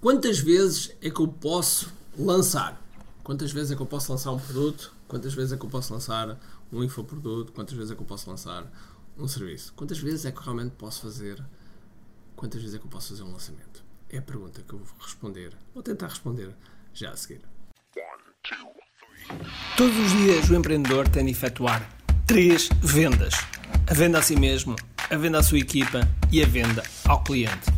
Quantas vezes é que eu posso lançar? Quantas vezes é que eu posso lançar um produto? Quantas vezes é que eu posso lançar um infoproduto? Quantas vezes é que eu posso lançar um serviço? Quantas vezes é que eu realmente posso fazer? Quantas vezes é que eu posso fazer um lançamento? É a pergunta que eu vou responder, vou tentar responder já a seguir. Todos os dias o empreendedor tem de efetuar três vendas: a venda a si mesmo, a venda à sua equipa e a venda ao cliente.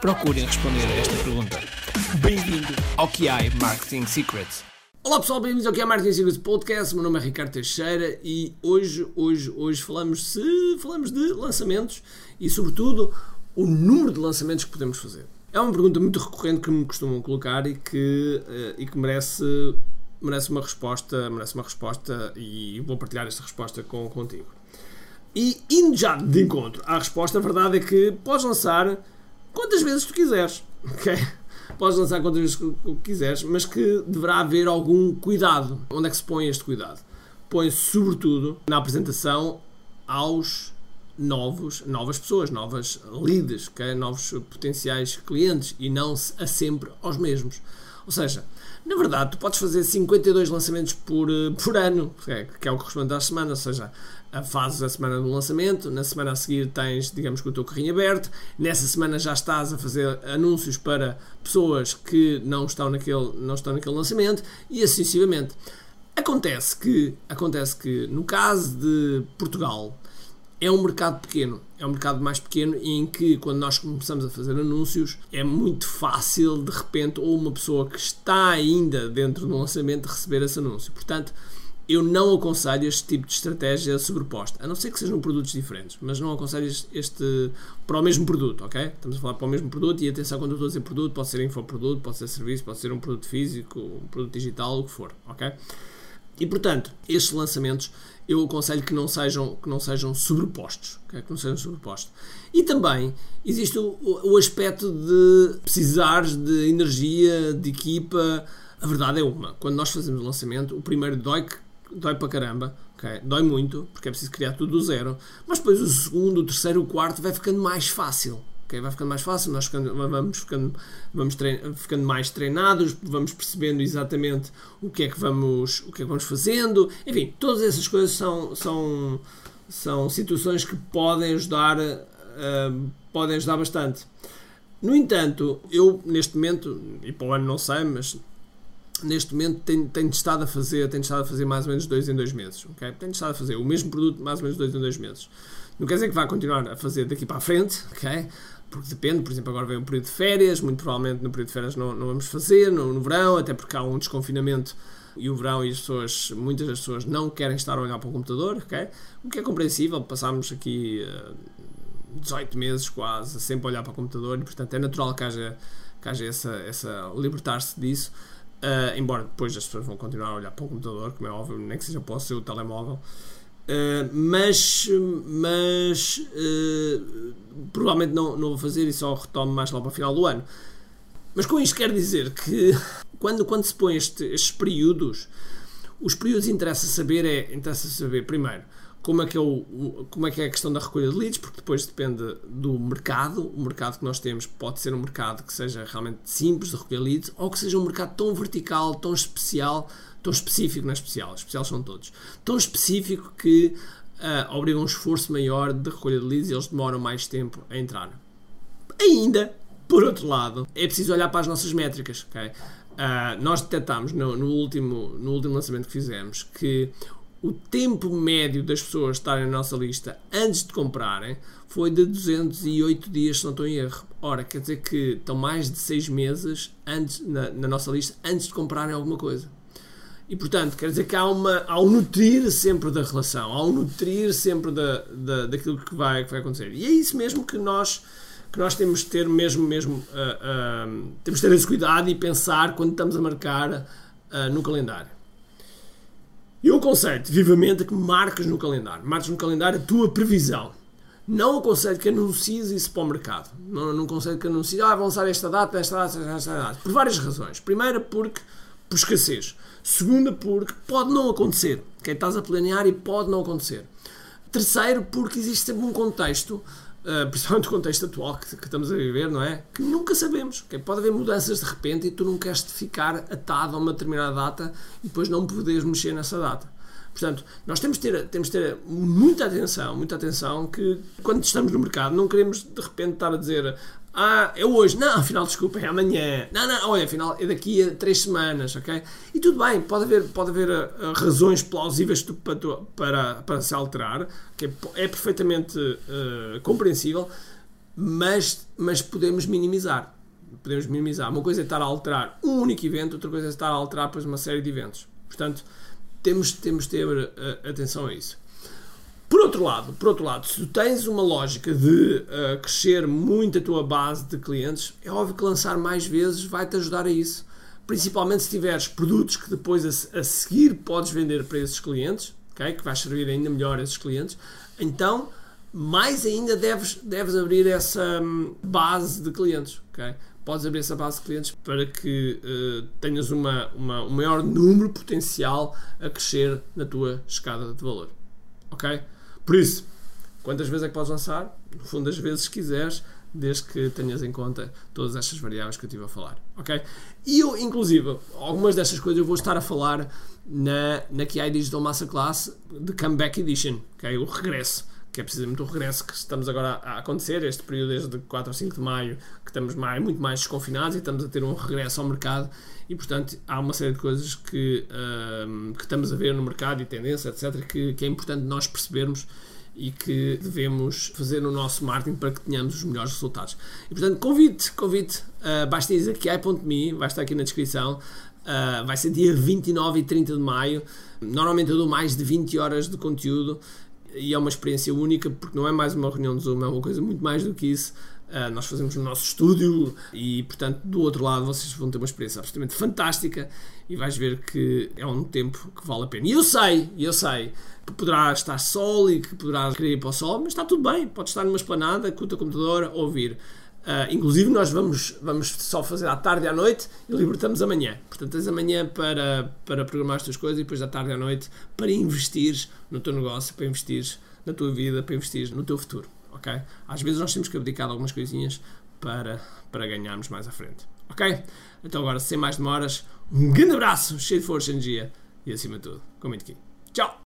procurem responder a esta pergunta. Bem-vindo ao QI Marketing Secrets. Olá pessoal, bem-vindos ao QI Marketing Secrets Podcast. Meu nome é Ricardo Teixeira e hoje, hoje, hoje falamos, se, falamos de lançamentos e, sobretudo, o número de lançamentos que podemos fazer. É uma pergunta muito recorrente que me costumam colocar e que, eh, e que merece merece uma resposta, merece uma resposta e vou partilhar esta resposta com, contigo. E indo já de encontro à resposta, a verdade é que podes lançar quantas vezes tu quiseres, ok? Podes lançar quantas vezes quiseres, mas que deverá haver algum cuidado. Onde é que se põe este cuidado? Põe-se sobretudo na apresentação aos novos, novas pessoas, novas leads, okay? novos potenciais clientes e não a sempre aos mesmos. Ou seja, na verdade, tu podes fazer 52 lançamentos por, eh, por ano, que é o que corresponde às semanas, ou seja, a fase da semana do lançamento, na semana a seguir tens, digamos que o teu carrinho aberto, nessa semana já estás a fazer anúncios para pessoas que não estão naquele, não estão naquele lançamento e assim sucessivamente. Acontece que, acontece que no caso de Portugal, é um mercado pequeno, é um mercado mais pequeno em que quando nós começamos a fazer anúncios é muito fácil de repente ou uma pessoa que está ainda dentro do lançamento receber esse anúncio. Portanto, eu não aconselho este tipo de estratégia sobreposta, a não ser que sejam produtos diferentes, mas não aconselho este para o mesmo produto, ok? Estamos a falar para o mesmo produto e atenção quando eu estou a dizer produto, pode ser infoproduto, pode ser serviço, pode ser um produto físico, um produto digital, o que for, ok? E portanto, estes lançamentos eu aconselho que não sejam, que não sejam sobrepostos. Okay? Que não sejam sobrepostos. E também existe o, o aspecto de precisares de energia, de equipa. A verdade é uma: quando nós fazemos o lançamento, o primeiro dói, dói para caramba, okay? dói muito, porque é preciso criar tudo do zero. Mas depois o segundo, o terceiro, o quarto vai ficando mais fácil vai ficando mais fácil, nós ficando, vamos, ficando, vamos ficando mais treinados, vamos percebendo exatamente o que é que vamos, o que é que vamos fazendo, enfim, todas essas coisas são, são, são situações que podem ajudar, uh, podem ajudar bastante. No entanto, eu neste momento, e para o ano não sei, mas neste momento tenho, tenho estado a fazer tenho estado a fazer mais ou menos dois em dois meses tenho estado a fazer o mesmo produto mais ou menos dois em dois meses. Não quer dizer que vá continuar a fazer daqui para a frente porque depende, por exemplo, agora vem o período de férias, muito provavelmente no período de férias não, não vamos fazer, no, no, verão, até porque há um desconfinamento e o verão e as pessoas, muitas das pessoas não querem estar a olhar para o computador? O que é compreensível, passámos aqui uh, eh, 18 meses quase sempre a olhar para o computador e portanto é natural que haja, que haja essa, essa libertar-se disso, uh, embora depois as pessoas vão continuar a olhar para o computador, como é óbvio, nem que seja para o seu telemóvel. Uh, mas mas uh, provavelmente não, não vou fazer e só retomo mais lá para o final do ano. Mas com isto quer dizer que quando, quando se põe este, estes períodos, os períodos interessa saber é interessa saber primeiro como é que é o, como é que é a questão da recolha de leads, porque depois depende do mercado. O mercado que nós temos pode ser um mercado que seja realmente simples de recolher leads ou que seja um mercado tão vertical, tão especial, tão específico, não é especial, especial são todos, tão específico que uh, obriga um esforço maior de recolha de leads e eles demoram mais tempo a entrar. Ainda, por outro lado, é preciso olhar para as nossas métricas. Okay? Uh, nós detectámos no, no, último, no último lançamento que fizemos que o tempo médio das pessoas estarem na nossa lista antes de comprarem foi de 208 dias, se não estou em erro. Ora, quer dizer que estão mais de 6 meses antes, na, na nossa lista antes de comprarem alguma coisa. E portanto, quer dizer que há, uma, há um nutrir sempre da relação, há um nutrir sempre da, da, daquilo que vai, que vai acontecer. E é isso mesmo que nós, que nós temos de ter mesmo, mesmo, uh, uh, temos de ter esse cuidado e pensar quando estamos a marcar uh, no calendário. Eu aconselho vivamente que marques no calendário. Marques no calendário a tua previsão. Não aconselho que anuncies isso para o mercado. Não, não aconselho que anuncies, ah, vão lançar esta data, esta data, esta data. Por várias razões. Primeira, porque por escassez. Segunda, porque pode não acontecer. Okay? Estás a planear e pode não acontecer. Terceiro, porque existe sempre um contexto, uh, principalmente o contexto atual que, que, estamos a viver, não é? Que nunca sabemos. Okay? Pode haver mudanças de repente e tu não queres ficar atado a uma determinada data e depois não poderes mexer nessa data. Portanto, nós temos de ter, temos de ter muita atenção, muita atenção que quando estamos no mercado não queremos de repente estar a dizer ah, é hoje. Não, afinal, desculpa, é amanhã. Não, não, olha, afinal, é daqui a três semanas, ok? E tudo bem, pode haver, pode haver uh, razões plausíveis para, para, para se alterar, que é, é perfeitamente uh, compreensível, mas, mas podemos minimizar. Podemos minimizar. Uma coisa é estar a alterar um único evento, outra coisa é estar a alterar depois uma série de eventos. Portanto, temos, temos de ter uh, atenção a isso. Por outro lado, por outro lado, se tu tens uma lógica de uh, crescer muito a tua base de clientes, é óbvio que lançar mais vezes vai-te ajudar a isso. Principalmente se tiveres produtos que depois a, a seguir podes vender para esses clientes, okay? que vais servir ainda melhor a esses clientes, então mais ainda deves, deves abrir essa hum, base de clientes. Okay? Podes abrir essa base de clientes para que uh, tenhas uma, uma, um maior número potencial a crescer na tua escada de valor. Ok? Por isso, quantas vezes é que podes lançar? No fundo, as vezes quiseres, desde que tenhas em conta todas estas variáveis que eu estive a falar, ok? E eu, inclusive, algumas destas coisas eu vou estar a falar na, na QI Digital Masterclass de Comeback Edition, ok? O regresso, que é precisamente o regresso que estamos agora a acontecer, este período desde 4 a 5 de maio, que estamos mais, muito mais desconfinados e estamos a ter um regresso ao mercado e, portanto, há uma série de coisas que, um, que estamos a ver no mercado e tendência, etc., que, que é importante nós percebermos e que devemos fazer no nosso marketing para que tenhamos os melhores resultados. E portanto, convite, convite, uh, basta dizer que i.me, vai estar aqui na descrição, uh, vai ser dia 29 e 30 de maio. Normalmente eu dou mais de 20 horas de conteúdo e é uma experiência única porque não é mais uma reunião de Zoom, é uma coisa muito mais do que isso. Uh, nós fazemos no nosso estúdio e, portanto, do outro lado vocês vão ter uma experiência absolutamente fantástica e vais ver que é um tempo que vale a pena. E eu sei, eu sei que poderá estar sol e que poderá querer ir para o sol, mas está tudo bem, pode estar numa esplanada com o teu computador a ouvir. Uh, inclusive, nós vamos, vamos só fazer à tarde e à noite e libertamos amanhã. Portanto, tens amanhã para, para programar as tuas coisas e depois à tarde e à noite para investir no teu negócio, para investir na tua vida, para investir no teu futuro ok? Às vezes nós temos que abdicar de algumas coisinhas para, para ganharmos mais à frente, ok? Então agora, sem mais demoras, um grande abraço, cheio de força e energia e acima de tudo, com muito aqui. Tchau!